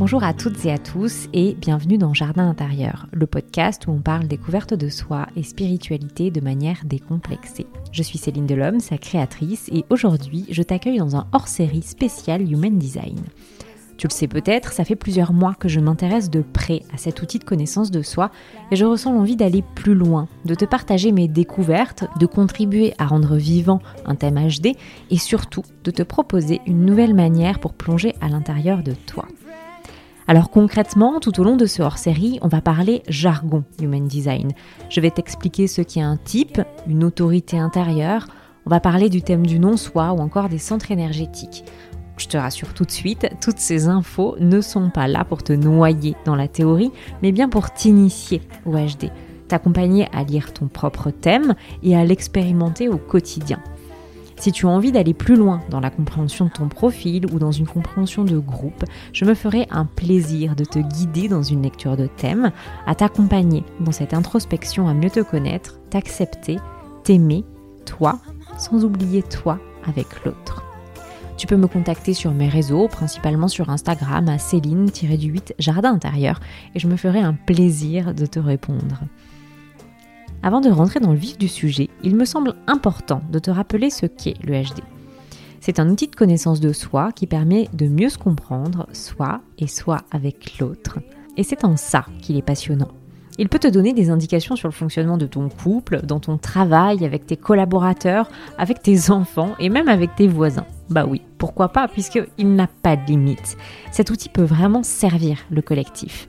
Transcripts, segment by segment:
Bonjour à toutes et à tous et bienvenue dans Jardin intérieur, le podcast où on parle découverte de soi et spiritualité de manière décomplexée. Je suis Céline Delhomme, sa créatrice, et aujourd'hui je t'accueille dans un hors-série spécial Human Design. Tu le sais peut-être, ça fait plusieurs mois que je m'intéresse de près à cet outil de connaissance de soi et je ressens l'envie d'aller plus loin, de te partager mes découvertes, de contribuer à rendre vivant un thème HD et surtout de te proposer une nouvelle manière pour plonger à l'intérieur de toi. Alors concrètement, tout au long de ce hors-série, on va parler jargon Human Design. Je vais t'expliquer ce qu'est un type, une autorité intérieure, on va parler du thème du non-soi ou encore des centres énergétiques. Je te rassure tout de suite, toutes ces infos ne sont pas là pour te noyer dans la théorie, mais bien pour t'initier au HD, t'accompagner à lire ton propre thème et à l'expérimenter au quotidien. Si tu as envie d'aller plus loin dans la compréhension de ton profil ou dans une compréhension de groupe, je me ferai un plaisir de te guider dans une lecture de thème, à t'accompagner dans cette introspection à mieux te connaître, t'accepter, t'aimer, toi, sans oublier toi avec l'autre. Tu peux me contacter sur mes réseaux, principalement sur Instagram à Céline-du-8 Jardin intérieur, et je me ferai un plaisir de te répondre. Avant de rentrer dans le vif du sujet, il me semble important de te rappeler ce qu'est le HD. C'est un outil de connaissance de soi qui permet de mieux se comprendre, soi et soi avec l'autre. Et c'est en ça qu'il est passionnant. Il peut te donner des indications sur le fonctionnement de ton couple, dans ton travail, avec tes collaborateurs, avec tes enfants et même avec tes voisins. Bah oui, pourquoi pas, puisqu'il n'a pas de limite. Cet outil peut vraiment servir le collectif.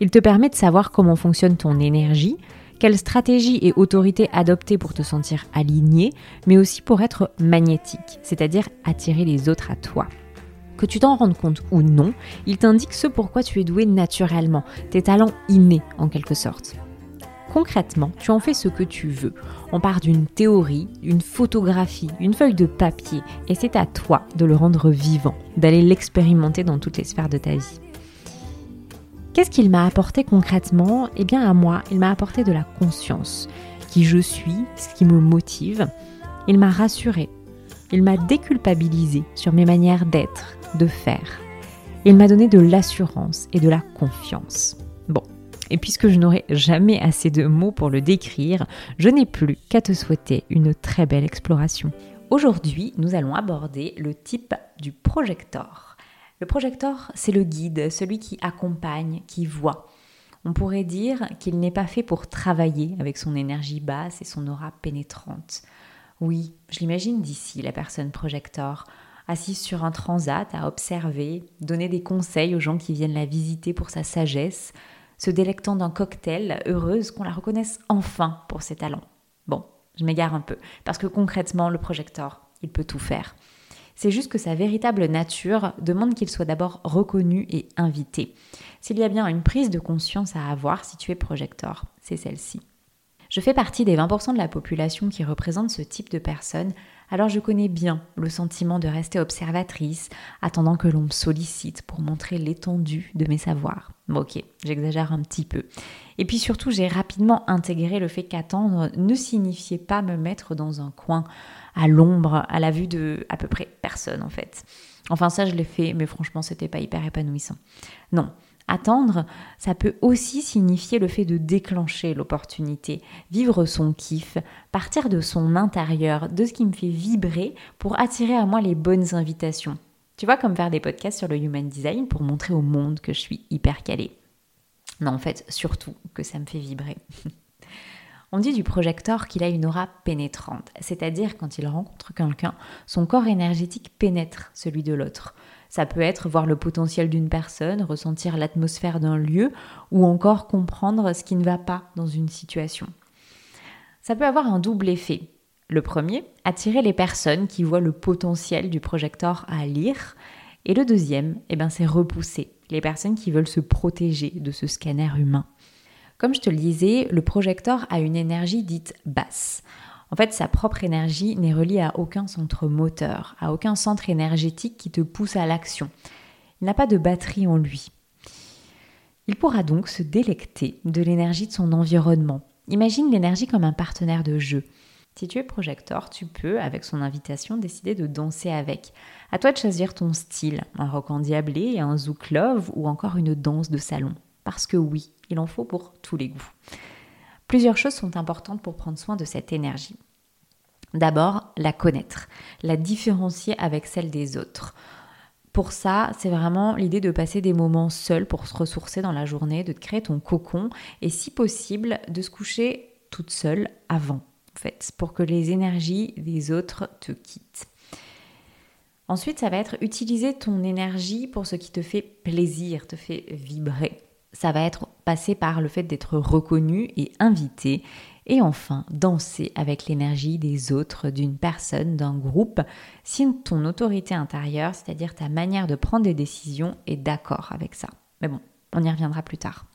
Il te permet de savoir comment fonctionne ton énergie, quelle stratégie et autorité adopter pour te sentir aligné, mais aussi pour être magnétique, c'est-à-dire attirer les autres à toi. Que tu t'en rendes compte ou non, il t'indique ce pourquoi tu es doué naturellement, tes talents innés en quelque sorte. Concrètement, tu en fais ce que tu veux. On part d'une théorie, une photographie, une feuille de papier, et c'est à toi de le rendre vivant, d'aller l'expérimenter dans toutes les sphères de ta vie. Qu'est-ce qu'il m'a apporté concrètement? Eh bien à moi, il m'a apporté de la conscience, qui je suis, ce qui me motive. Il m'a rassuré, il m'a déculpabilisé sur mes manières d'être, de faire. Il m'a donné de l'assurance et de la confiance. Bon, et puisque je n'aurai jamais assez de mots pour le décrire, je n'ai plus qu'à te souhaiter une très belle exploration. Aujourd'hui, nous allons aborder le type du projecteur. Le projecteur, c'est le guide, celui qui accompagne, qui voit. On pourrait dire qu'il n'est pas fait pour travailler avec son énergie basse et son aura pénétrante. Oui, je l'imagine d'ici, la personne projecteur, assise sur un transat à observer, donner des conseils aux gens qui viennent la visiter pour sa sagesse, se délectant d'un cocktail, heureuse qu'on la reconnaisse enfin pour ses talents. Bon, je m'égare un peu, parce que concrètement, le projecteur, il peut tout faire. C'est juste que sa véritable nature demande qu'il soit d'abord reconnu et invité. S'il y a bien une prise de conscience à avoir si tu es projecteur, c'est celle-ci. Je fais partie des 20% de la population qui représente ce type de personne, alors je connais bien le sentiment de rester observatrice, attendant que l'on me sollicite pour montrer l'étendue de mes savoirs. Bon ok, j'exagère un petit peu. Et puis surtout, j'ai rapidement intégré le fait qu'attendre ne signifiait pas me mettre dans un coin, à l'ombre, à la vue de à peu près personne en fait. Enfin ça je l'ai fait, mais franchement c'était pas hyper épanouissant. Non, Attendre, ça peut aussi signifier le fait de déclencher l'opportunité, vivre son kiff, partir de son intérieur, de ce qui me fait vibrer pour attirer à moi les bonnes invitations. Tu vois, comme faire des podcasts sur le human design pour montrer au monde que je suis hyper calée. Non, en fait, surtout que ça me fait vibrer. On dit du projecteur qu'il a une aura pénétrante, c'est-à-dire quand il rencontre quelqu'un, son corps énergétique pénètre celui de l'autre. Ça peut être voir le potentiel d'une personne, ressentir l'atmosphère d'un lieu ou encore comprendre ce qui ne va pas dans une situation. Ça peut avoir un double effet. Le premier, attirer les personnes qui voient le potentiel du projecteur à lire. Et le deuxième, eh ben, c'est repousser les personnes qui veulent se protéger de ce scanner humain. Comme je te le disais, le projecteur a une énergie dite basse. En fait, sa propre énergie n'est reliée à aucun centre moteur, à aucun centre énergétique qui te pousse à l'action. Il n'a pas de batterie en lui. Il pourra donc se délecter de l'énergie de son environnement. Imagine l'énergie comme un partenaire de jeu. Si tu es projecteur, tu peux, avec son invitation, décider de danser avec. À toi de choisir ton style, un rock endiablé, un zouk love ou encore une danse de salon. Parce que oui, il en faut pour tous les goûts. Plusieurs choses sont importantes pour prendre soin de cette énergie. D'abord, la connaître, la différencier avec celle des autres. Pour ça, c'est vraiment l'idée de passer des moments seuls pour se ressourcer dans la journée, de créer ton cocon et si possible de se coucher toute seule avant, en fait, pour que les énergies des autres te quittent. Ensuite, ça va être utiliser ton énergie pour ce qui te fait plaisir, te fait vibrer. Ça va être passer par le fait d'être reconnu et invité. Et enfin, danser avec l'énergie des autres, d'une personne, d'un groupe, si ton autorité intérieure, c'est-à-dire ta manière de prendre des décisions, est d'accord avec ça. Mais bon, on y reviendra plus tard.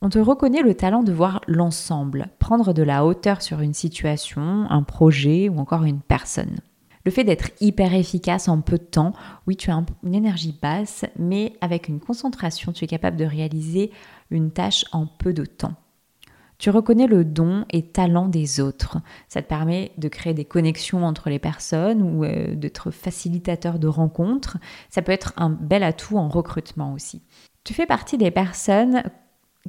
On te reconnaît le talent de voir l'ensemble, prendre de la hauteur sur une situation, un projet ou encore une personne. Le fait d'être hyper efficace en peu de temps, oui, tu as une énergie basse, mais avec une concentration, tu es capable de réaliser une tâche en peu de temps. Tu reconnais le don et talent des autres. Ça te permet de créer des connexions entre les personnes ou euh, d'être facilitateur de rencontres. Ça peut être un bel atout en recrutement aussi. Tu fais partie des personnes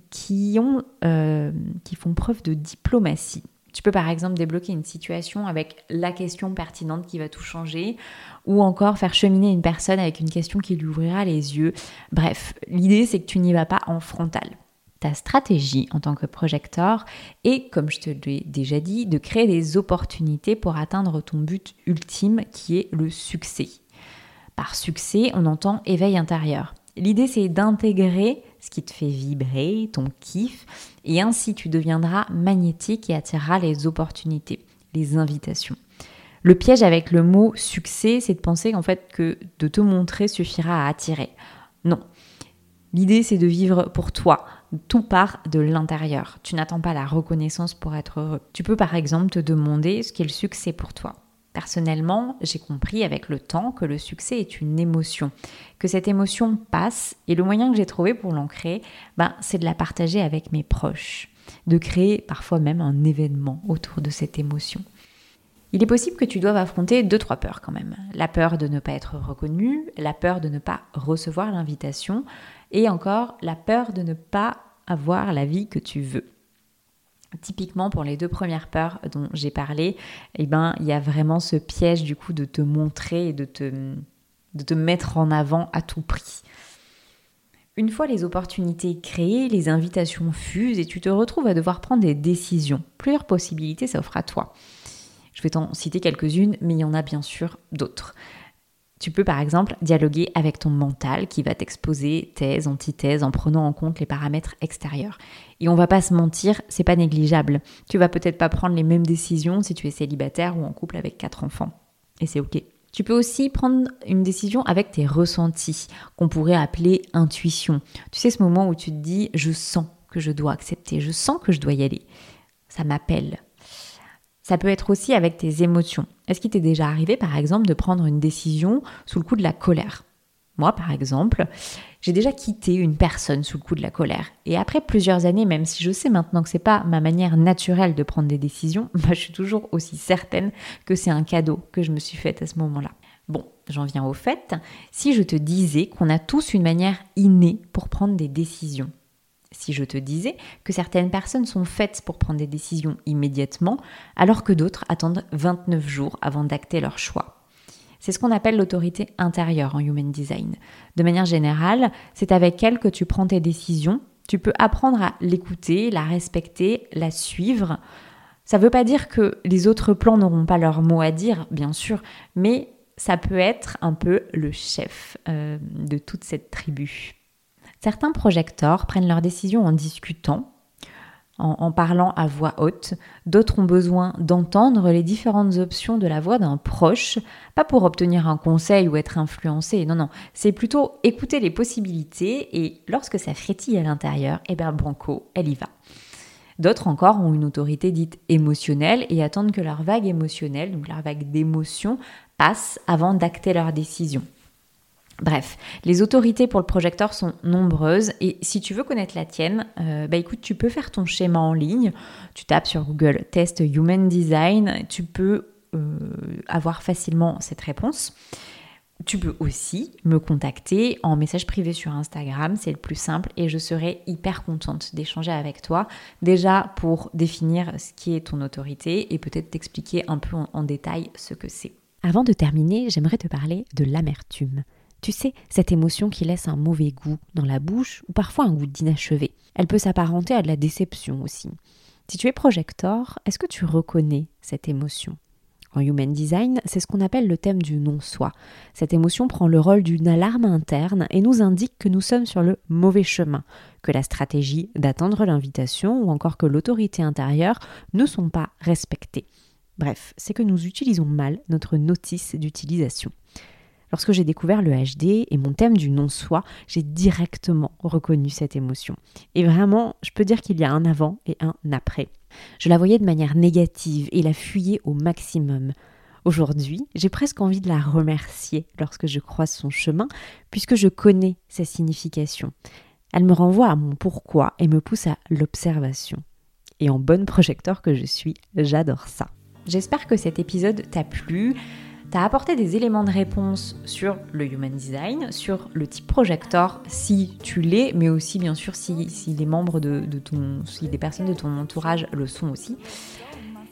qui, ont, euh, qui font preuve de diplomatie. Tu peux par exemple débloquer une situation avec la question pertinente qui va tout changer, ou encore faire cheminer une personne avec une question qui lui ouvrira les yeux. Bref, l'idée c'est que tu n'y vas pas en frontal. Ta stratégie en tant que projecteur est, comme je te l'ai déjà dit, de créer des opportunités pour atteindre ton but ultime qui est le succès. Par succès, on entend éveil intérieur. L'idée c'est d'intégrer ce qui te fait vibrer, ton kiff, et ainsi tu deviendras magnétique et attireras les opportunités, les invitations. Le piège avec le mot succès, c'est de penser en fait que de te montrer suffira à attirer. Non. L'idée, c'est de vivre pour toi. Tout part de l'intérieur. Tu n'attends pas la reconnaissance pour être heureux. Tu peux par exemple te demander ce qu'est le succès pour toi. Personnellement, j'ai compris avec le temps que le succès est une émotion, que cette émotion passe et le moyen que j'ai trouvé pour l'ancrer, ben, c'est de la partager avec mes proches, de créer parfois même un événement autour de cette émotion. Il est possible que tu doives affronter deux, trois peurs quand même. La peur de ne pas être reconnu, la peur de ne pas recevoir l'invitation et encore la peur de ne pas avoir la vie que tu veux. Typiquement pour les deux premières peurs dont j'ai parlé, eh ben, il y a vraiment ce piège du coup de te montrer et de te, de te mettre en avant à tout prix. Une fois les opportunités créées, les invitations fusent et tu te retrouves à devoir prendre des décisions. Plusieurs possibilités s'offrent à toi. Je vais t'en citer quelques-unes, mais il y en a bien sûr d'autres. Tu peux par exemple dialoguer avec ton mental qui va t'exposer thèse, antithèse en prenant en compte les paramètres extérieurs. Et on va pas se mentir, c'est pas négligeable. Tu vas peut-être pas prendre les mêmes décisions si tu es célibataire ou en couple avec quatre enfants. Et c'est ok. Tu peux aussi prendre une décision avec tes ressentis, qu'on pourrait appeler intuition. Tu sais ce moment où tu te dis je sens que je dois accepter, je sens que je dois y aller. Ça m'appelle, ça peut être aussi avec tes émotions. Est-ce qu'il t'est déjà arrivé, par exemple, de prendre une décision sous le coup de la colère? Moi, par exemple, j'ai déjà quitté une personne sous le coup de la colère. Et après plusieurs années, même si je sais maintenant que c'est pas ma manière naturelle de prendre des décisions, bah, je suis toujours aussi certaine que c'est un cadeau que je me suis fait à ce moment-là. Bon, j'en viens au fait. Si je te disais qu'on a tous une manière innée pour prendre des décisions, si je te disais que certaines personnes sont faites pour prendre des décisions immédiatement, alors que d'autres attendent 29 jours avant d'acter leur choix. C'est ce qu'on appelle l'autorité intérieure en Human Design. De manière générale, c'est avec elle que tu prends tes décisions. Tu peux apprendre à l'écouter, la respecter, la suivre. Ça ne veut pas dire que les autres plans n'auront pas leur mot à dire, bien sûr, mais ça peut être un peu le chef euh, de toute cette tribu. Certains projecteurs prennent leurs décisions en discutant, en, parlant à voix haute. D'autres ont besoin d'entendre les différentes options de la voix d'un proche, pas pour obtenir un conseil ou être influencé. Non, non, c'est plutôt écouter les possibilités et lorsque ça frétille à l'intérieur, eh bien Branco, elle y va. D'autres encore ont une autorité dite émotionnelle et attendent que leur vague émotionnelle, donc leur vague d'émotion, passe avant d'acter leur décision. Bref, les autorités pour le projecteur sont nombreuses et si tu veux connaître la tienne, euh, bah écoute, tu peux faire ton schéma en ligne. Tu tapes sur Google Test Human Design, tu peux euh, avoir facilement cette réponse. Tu peux aussi me contacter en message privé sur Instagram, c'est le plus simple et je serai hyper contente d'échanger avec toi. Déjà pour définir ce qui est ton autorité et peut-être t'expliquer un peu en détail ce que c'est. Avant de terminer, j'aimerais te parler de l'amertume. Tu sais, cette émotion qui laisse un mauvais goût dans la bouche ou parfois un goût d'inachevé. Elle peut s'apparenter à de la déception aussi. Si tu es projecteur, est-ce que tu reconnais cette émotion? En Human Design, c'est ce qu'on appelle le thème du non-soi. Cette émotion prend le rôle d'une alarme interne et nous indique que nous sommes sur le mauvais chemin, que la stratégie d'attendre l'invitation ou encore que l'autorité intérieure ne sont pas respectées. Bref, c'est que nous utilisons mal notre notice d'utilisation. Lorsque j'ai découvert le HD et mon thème du non-soi, j'ai directement reconnu cette émotion. Et vraiment, je peux dire qu'il y a un avant et un après. Je la voyais de manière négative et la fuyais au maximum. Aujourd'hui, j'ai presque envie de la remercier lorsque je croise son chemin, puisque je connais sa signification. Elle me renvoie à mon pourquoi et me pousse à l'observation. Et en bonne projecteur que je suis, j'adore ça. J'espère que cet épisode t'a plu. Tu as apporté des éléments de réponse sur le human design, sur le type projector si tu l'es, mais aussi bien sûr si, les membres de, ton, si des personnes de ton entourage le sont aussi.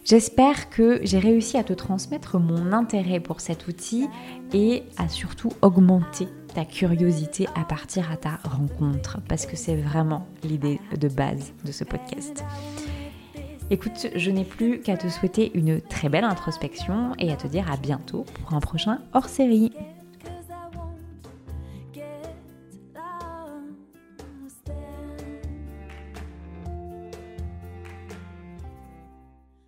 J'espère que j'ai réussi à te transmettre mon intérêt pour cet outil et à surtout augmenter ta curiosité à partir à ta rencontre, parce que c'est vraiment l'idée de base de ce podcast. Écoute, je n'ai plus qu'à te souhaiter une très belle introspection et à te dire à bientôt pour un prochain hors série.